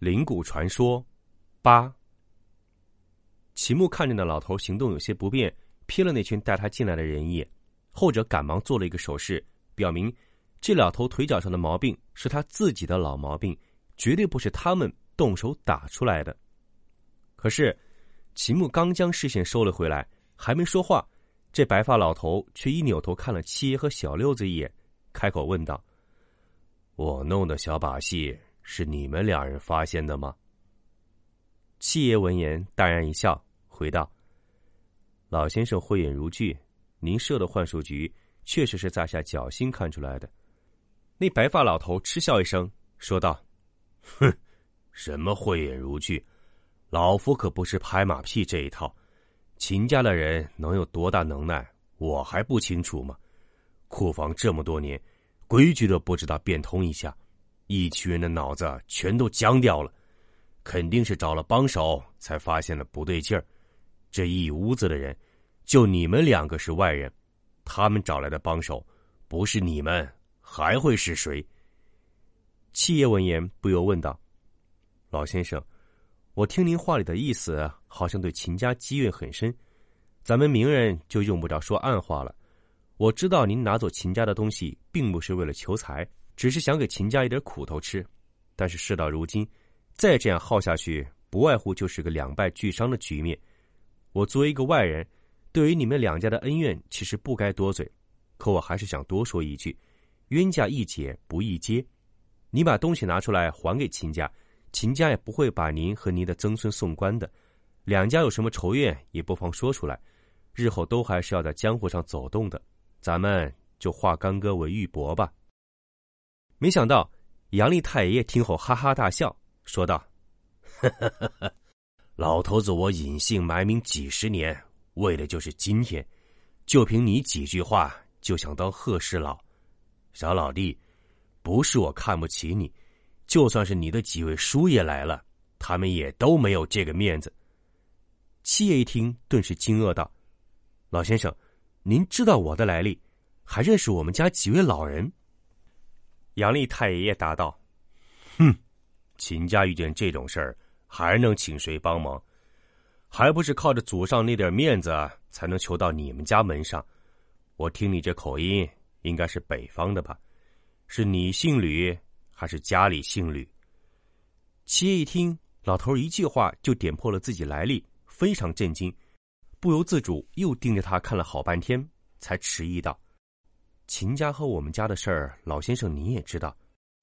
灵谷传说八，齐木看着那老头行动有些不便，瞥了那群带他进来的人一眼，后者赶忙做了一个手势，表明这老头腿脚上的毛病是他自己的老毛病，绝对不是他们动手打出来的。可是，齐木刚将视线收了回来，还没说话，这白发老头却一扭头看了七爷和小六子一眼，开口问道：“我弄的小把戏。”是你们两人发现的吗？七爷闻言淡然一笑，回道：“老先生慧眼如炬，您设的幻术局确实是在下侥幸看出来的。”那白发老头嗤笑一声，说道：“哼，什么慧眼如炬？老夫可不是拍马屁这一套。秦家的人能有多大能耐，我还不清楚吗？库房这么多年，规矩都不知道变通一下。”一群人的脑子全都僵掉了，肯定是找了帮手才发现了不对劲儿。这一屋子的人，就你们两个是外人，他们找来的帮手不是你们，还会是谁？七爷闻言不由问道：“老先生，我听您话里的意思，好像对秦家积怨很深。咱们明人就用不着说暗话了。我知道您拿走秦家的东西，并不是为了求财。”只是想给秦家一点苦头吃，但是事到如今，再这样耗下去，不外乎就是个两败俱伤的局面。我作为一个外人，对于你们两家的恩怨，其实不该多嘴，可我还是想多说一句：冤家宜解不宜结。你把东西拿出来还给秦家，秦家也不会把您和您的曾孙送官的。两家有什么仇怨，也不妨说出来，日后都还是要在江湖上走动的。咱们就化干戈为玉帛吧。没想到，杨丽太爷爷听后哈哈大笑，说道：“老头子，我隐姓埋名几十年，为的就是今天。就凭你几句话，就想当贺氏佬？小老弟，不是我看不起你，就算是你的几位叔爷来了，他们也都没有这个面子。”七爷一听，顿时惊愕道：“老先生，您知道我的来历，还认识我们家几位老人？”杨丽太爷爷答道：“哼，秦家遇见这种事儿，还能请谁帮忙？还不是靠着祖上那点面子，才能求到你们家门上。我听你这口音，应该是北方的吧？是你姓吕，还是家里姓吕？”七爷一听老头一句话就点破了自己来历，非常震惊，不由自主又盯着他看了好半天，才迟疑道。秦家和我们家的事儿，老先生您也知道，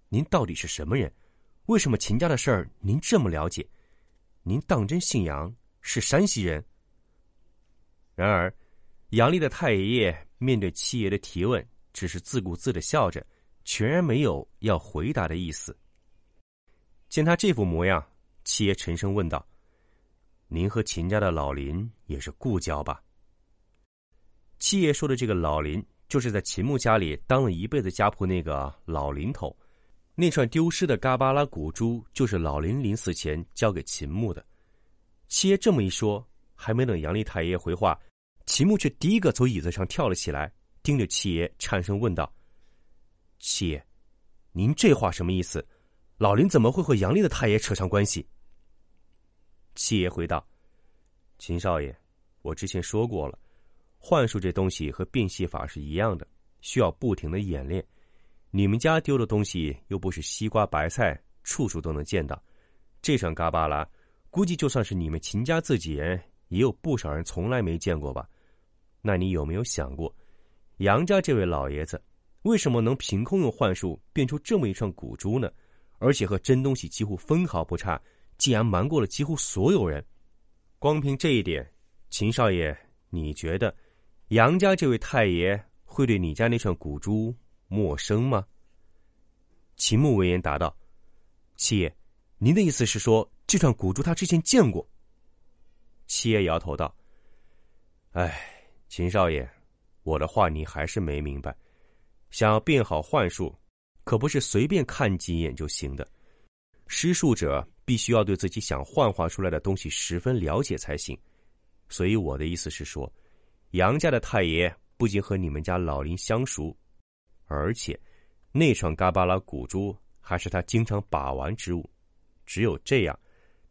您到底是什么人？为什么秦家的事儿您这么了解？您当真姓杨，是山西人？然而，杨丽的太爷爷面对七爷的提问，只是自顾自的笑着，全然没有要回答的意思。见他这副模样，七爷沉声问道：“您和秦家的老林也是故交吧？”七爷说的这个老林。就是在秦牧家里当了一辈子家仆那个老林头，那串丢失的嘎巴拉古珠就是老林临死前交给秦牧的。七爷这么一说，还没等杨丽太爷回话，秦牧却第一个从椅子上跳了起来，盯着七爷颤声问道：“七爷，您这话什么意思？老林怎么会和杨丽的太爷扯上关系？”七爷回道：“秦少爷，我之前说过了。”幻术这东西和变戏法是一样的，需要不停的演练。你们家丢的东西又不是西瓜白菜，处处都能见到。这串嘎巴拉，估计就算是你们秦家自己人，也有不少人从来没见过吧？那你有没有想过，杨家这位老爷子为什么能凭空用幻术变出这么一串古珠呢？而且和真东西几乎分毫不差，竟然瞒过了几乎所有人。光凭这一点，秦少爷，你觉得？杨家这位太爷会对你家那串古珠陌生吗？秦牧闻言答道：“七爷，您的意思是说，这串古珠他之前见过？”七爷摇头道：“哎，秦少爷，我的话你还是没明白。想要变好幻术，可不是随便看几眼就行的。施术者必须要对自己想幻化出来的东西十分了解才行。所以我的意思是说，杨家的太爷不仅和你们家老林相熟，而且……”那串嘎巴拉古珠还是他经常把玩之物，只有这样，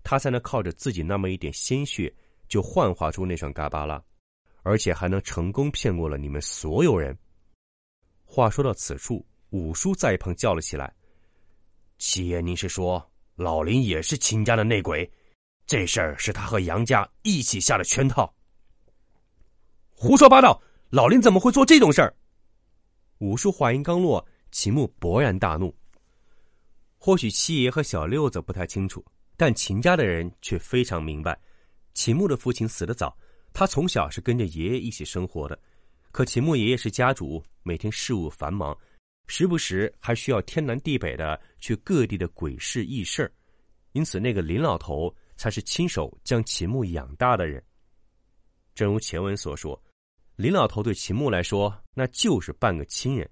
他才能靠着自己那么一点鲜血就幻化出那串嘎巴拉，而且还能成功骗过了你们所有人。话说到此处，五叔在一旁叫了起来：“七爷，您是说老林也是秦家的内鬼？这事儿是他和杨家一起下的圈套？”胡说八道！老林怎么会做这种事儿？五叔话音刚落。秦牧勃然大怒。或许七爷和小六子不太清楚，但秦家的人却非常明白。秦牧的父亲死得早，他从小是跟着爷爷一起生活的。可秦牧爷爷是家主，每天事务繁忙，时不时还需要天南地北的去各地的鬼市议事因此，那个林老头才是亲手将秦牧养大的人。正如前文所说，林老头对秦牧来说，那就是半个亲人。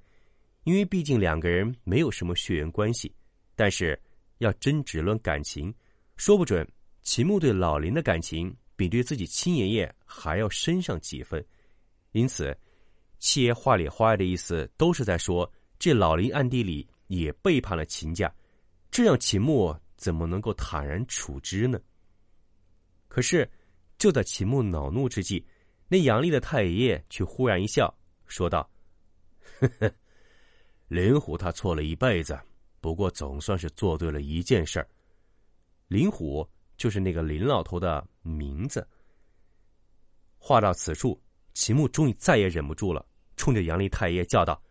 因为毕竟两个人没有什么血缘关系，但是要真只论感情，说不准秦牧对老林的感情比对自己亲爷爷还要深上几分。因此，七爷话里话外的意思都是在说，这老林暗地里也背叛了秦家，这样秦牧怎么能够坦然处之呢？可是，就在秦牧恼怒之际，那杨丽的太爷爷却忽然一笑，说道：“呵呵。”林虎他错了一辈子，不过总算是做对了一件事儿。林虎就是那个林老头的名字。话到此处，秦牧终于再也忍不住了，冲着杨丽太爷叫道：“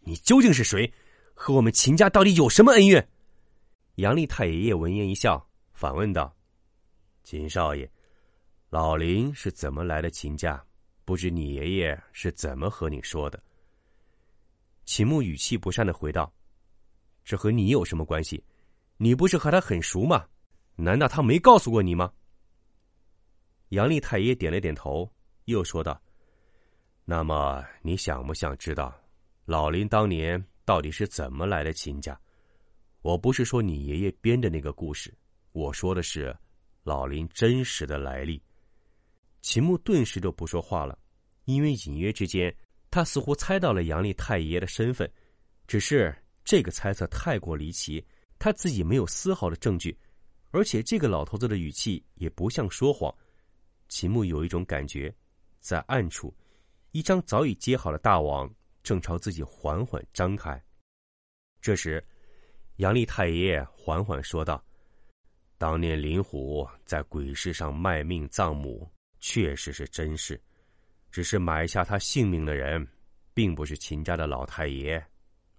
你究竟是谁？和我们秦家到底有什么恩怨？”杨丽太爷爷闻言一笑，反问道：“秦少爷，老林是怎么来的秦家？不知你爷爷是怎么和你说的？”秦牧语气不善的回道：“这和你有什么关系？你不是和他很熟吗？难道他没告诉过你吗？”杨丽太爷点了点头，又说道：“那么你想不想知道，老林当年到底是怎么来的秦家？我不是说你爷爷编的那个故事，我说的是老林真实的来历。”秦牧顿时就不说话了，因为隐约之间。他似乎猜到了杨丽太爷的身份，只是这个猜测太过离奇，他自己没有丝毫的证据，而且这个老头子的语气也不像说谎。秦牧有一种感觉，在暗处，一张早已接好的大网正朝自己缓缓张开。这时，杨丽太爷缓缓说道：“当年林虎在鬼市上卖命葬母，确实是真事。”只是买下他性命的人，并不是秦家的老太爷，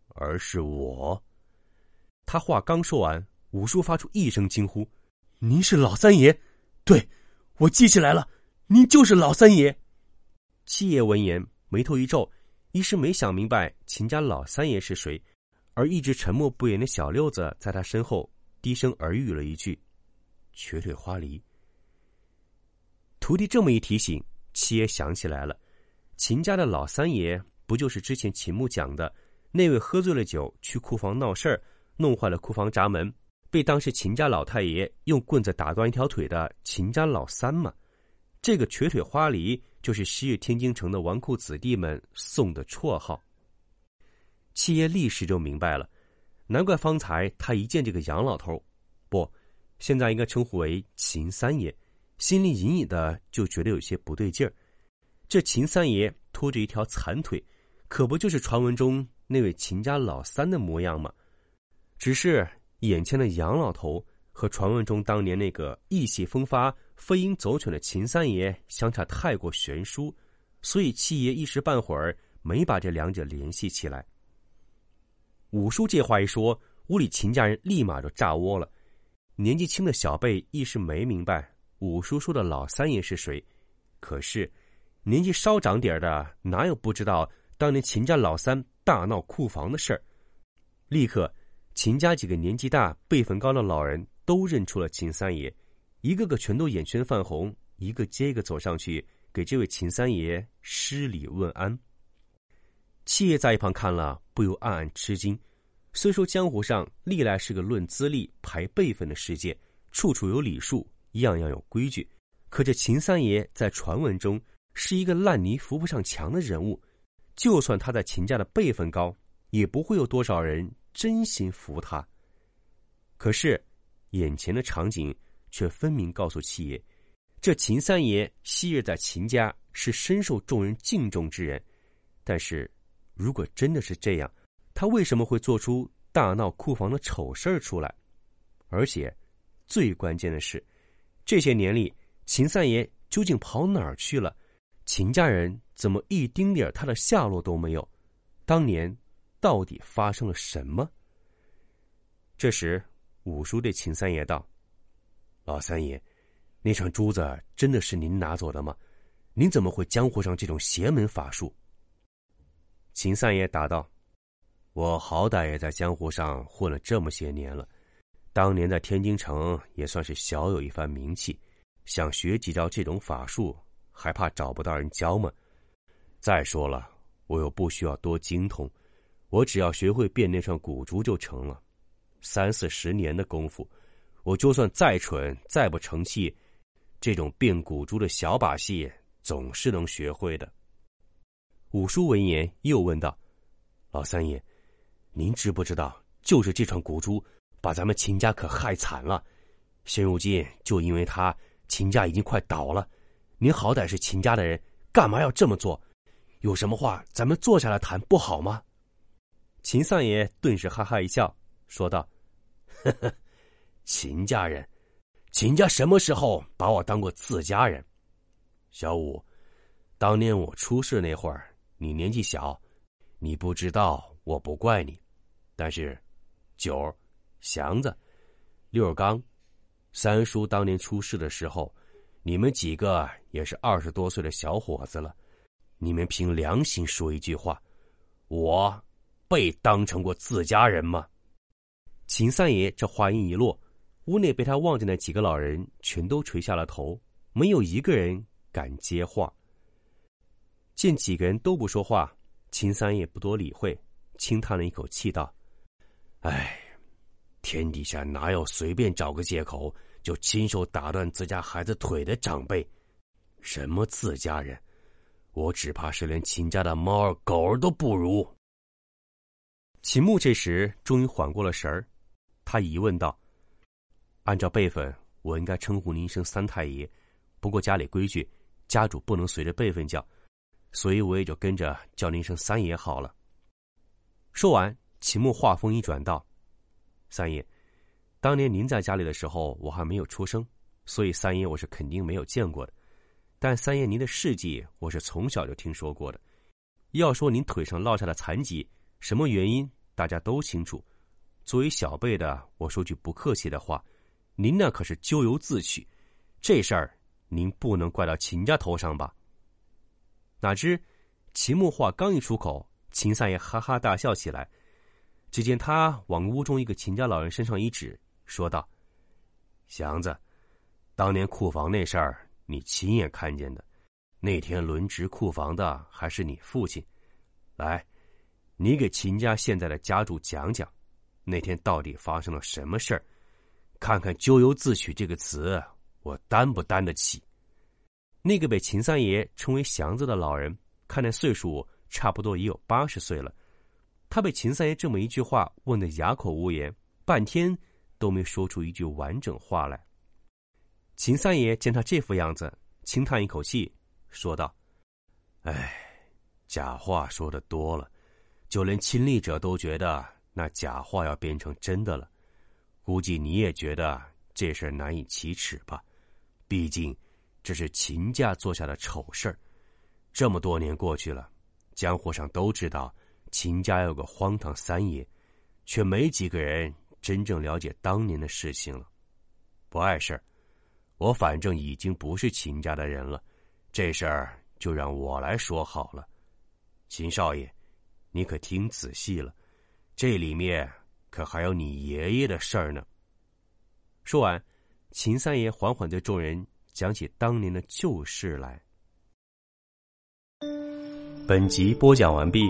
而是我。他话刚说完，五叔发出一声惊呼：“您是老三爷？”“对，我记起来了，您就是老三爷。”七爷闻言眉头一皱，一时没想明白秦家老三爷是谁，而一直沉默不言的小六子在他身后低声耳语了一句：“瘸腿花梨。”徒弟这么一提醒。七爷想起来了，秦家的老三爷不就是之前秦牧讲的那位喝醉了酒去库房闹事儿，弄坏了库房闸门，被当时秦家老太爷用棍子打断一条腿的秦家老三吗？这个瘸腿花梨就是西域天津城的纨绔子弟们送的绰号。七爷立时就明白了，难怪方才他一见这个杨老头，不，现在应该称呼为秦三爷。心里隐隐的就觉得有些不对劲儿，这秦三爷拖着一条残腿，可不就是传闻中那位秦家老三的模样吗？只是眼前的杨老头和传闻中当年那个意气风发、飞鹰走犬的秦三爷相差太过悬殊，所以七爷一时半会儿没把这两者联系起来。五叔这话一说，屋里秦家人立马就炸窝了，年纪轻的小辈一时没明白。五叔叔的老三爷是谁？可是年纪稍长点的哪有不知道当年秦家老三大闹库房的事儿？立刻，秦家几个年纪大、辈分高的老人都认出了秦三爷，一个个全都眼圈泛红，一个接一个走上去给这位秦三爷施礼问安。七爷在一旁看了，不由暗暗吃惊。虽说江湖上历来是个论资历、排辈分的世界，处处有礼数，样样有规矩，可这秦三爷在传闻中是一个烂泥扶不上墙的人物。就算他在秦家的辈分高，也不会有多少人。真心服他。可是，眼前的场景却分明告诉七爷，这秦三爷昔日在秦家是深受众人敬重之人。但是，如果真的是这样，他为什么会做出大闹库房的丑事儿出来？而且，最关键的是，这些年里，秦三爷究竟跑哪儿去了？秦家人怎么一丁点他的下落都没有？当年。到底发生了什么？这时，五叔对秦三爷道：“老三爷，那串珠子真的是您拿走的吗？您怎么会江湖上这种邪门法术？”秦三爷答道：“我好歹也在江湖上混了这么些年了，当年在天津城也算是小有一番名气，想学几招这种法术，还怕找不到人教吗？再说了，我又不需要多精通。”我只要学会变那串古珠就成了，三四十年的功夫，我就算再蠢再不成器，这种变古珠的小把戏总是能学会的。五叔闻言又问道：“老三爷，您知不知道，就是这串古珠把咱们秦家可害惨了？现如今就因为他，秦家已经快倒了。您好歹是秦家的人，干嘛要这么做？有什么话咱们坐下来谈不好吗？”秦三爷顿时哈哈一笑，说道：“呵呵，秦家人，秦家什么时候把我当过自家人？小五，当年我出事那会儿，你年纪小，你不知道，我不怪你。但是，九儿、祥子、六儿刚、三叔当年出事的时候，你们几个也是二十多岁的小伙子了，你们凭良心说一句话，我。”被当成过自家人吗？秦三爷这话音一落，屋内被他望见的几个老人全都垂下了头，没有一个人敢接话。见几个人都不说话，秦三爷不多理会，轻叹了一口气道：“哎，天底下哪有随便找个借口就亲手打断自家孩子腿的长辈？什么自家人？我只怕是连秦家的猫儿狗儿都不如。”秦牧这时终于缓过了神儿，他疑问道：“按照辈分，我应该称呼您一声三太爷，不过家里规矩，家主不能随着辈分叫，所以我也就跟着叫您一声三爷好了。”说完，秦牧话锋一转道：“三爷，当年您在家里的时候，我还没有出生，所以三爷我是肯定没有见过的。但三爷您的事迹，我是从小就听说过的。要说您腿上落下的残疾，什么原因？”大家都清楚，作为小辈的，我说句不客气的话，您那可是咎由自取，这事儿您不能怪到秦家头上吧？哪知秦牧话刚一出口，秦三爷哈哈大笑起来。只见他往屋中一个秦家老人身上一指，说道：“祥子，当年库房那事儿你亲眼看见的，那天轮值库房的还是你父亲，来。”你给秦家现在的家主讲讲，那天到底发生了什么事儿？看看“咎由自取”这个词，我担不担得起？那个被秦三爷称为祥子的老人，看那岁数，差不多也有八十岁了。他被秦三爷这么一句话问得哑口无言，半天都没说出一句完整话来。秦三爷见他这副样子，轻叹一口气，说道：“哎，假话说的多了。”就连亲历者都觉得那假话要变成真的了，估计你也觉得这事难以启齿吧？毕竟这是秦家做下的丑事儿。这么多年过去了，江湖上都知道秦家有个荒唐三爷，却没几个人真正了解当年的事情了。不碍事儿，我反正已经不是秦家的人了，这事儿就让我来说好了，秦少爷。你可听仔细了，这里面可还有你爷爷的事儿呢。说完，秦三爷缓缓对众人讲起当年的旧事来。本集播讲完毕，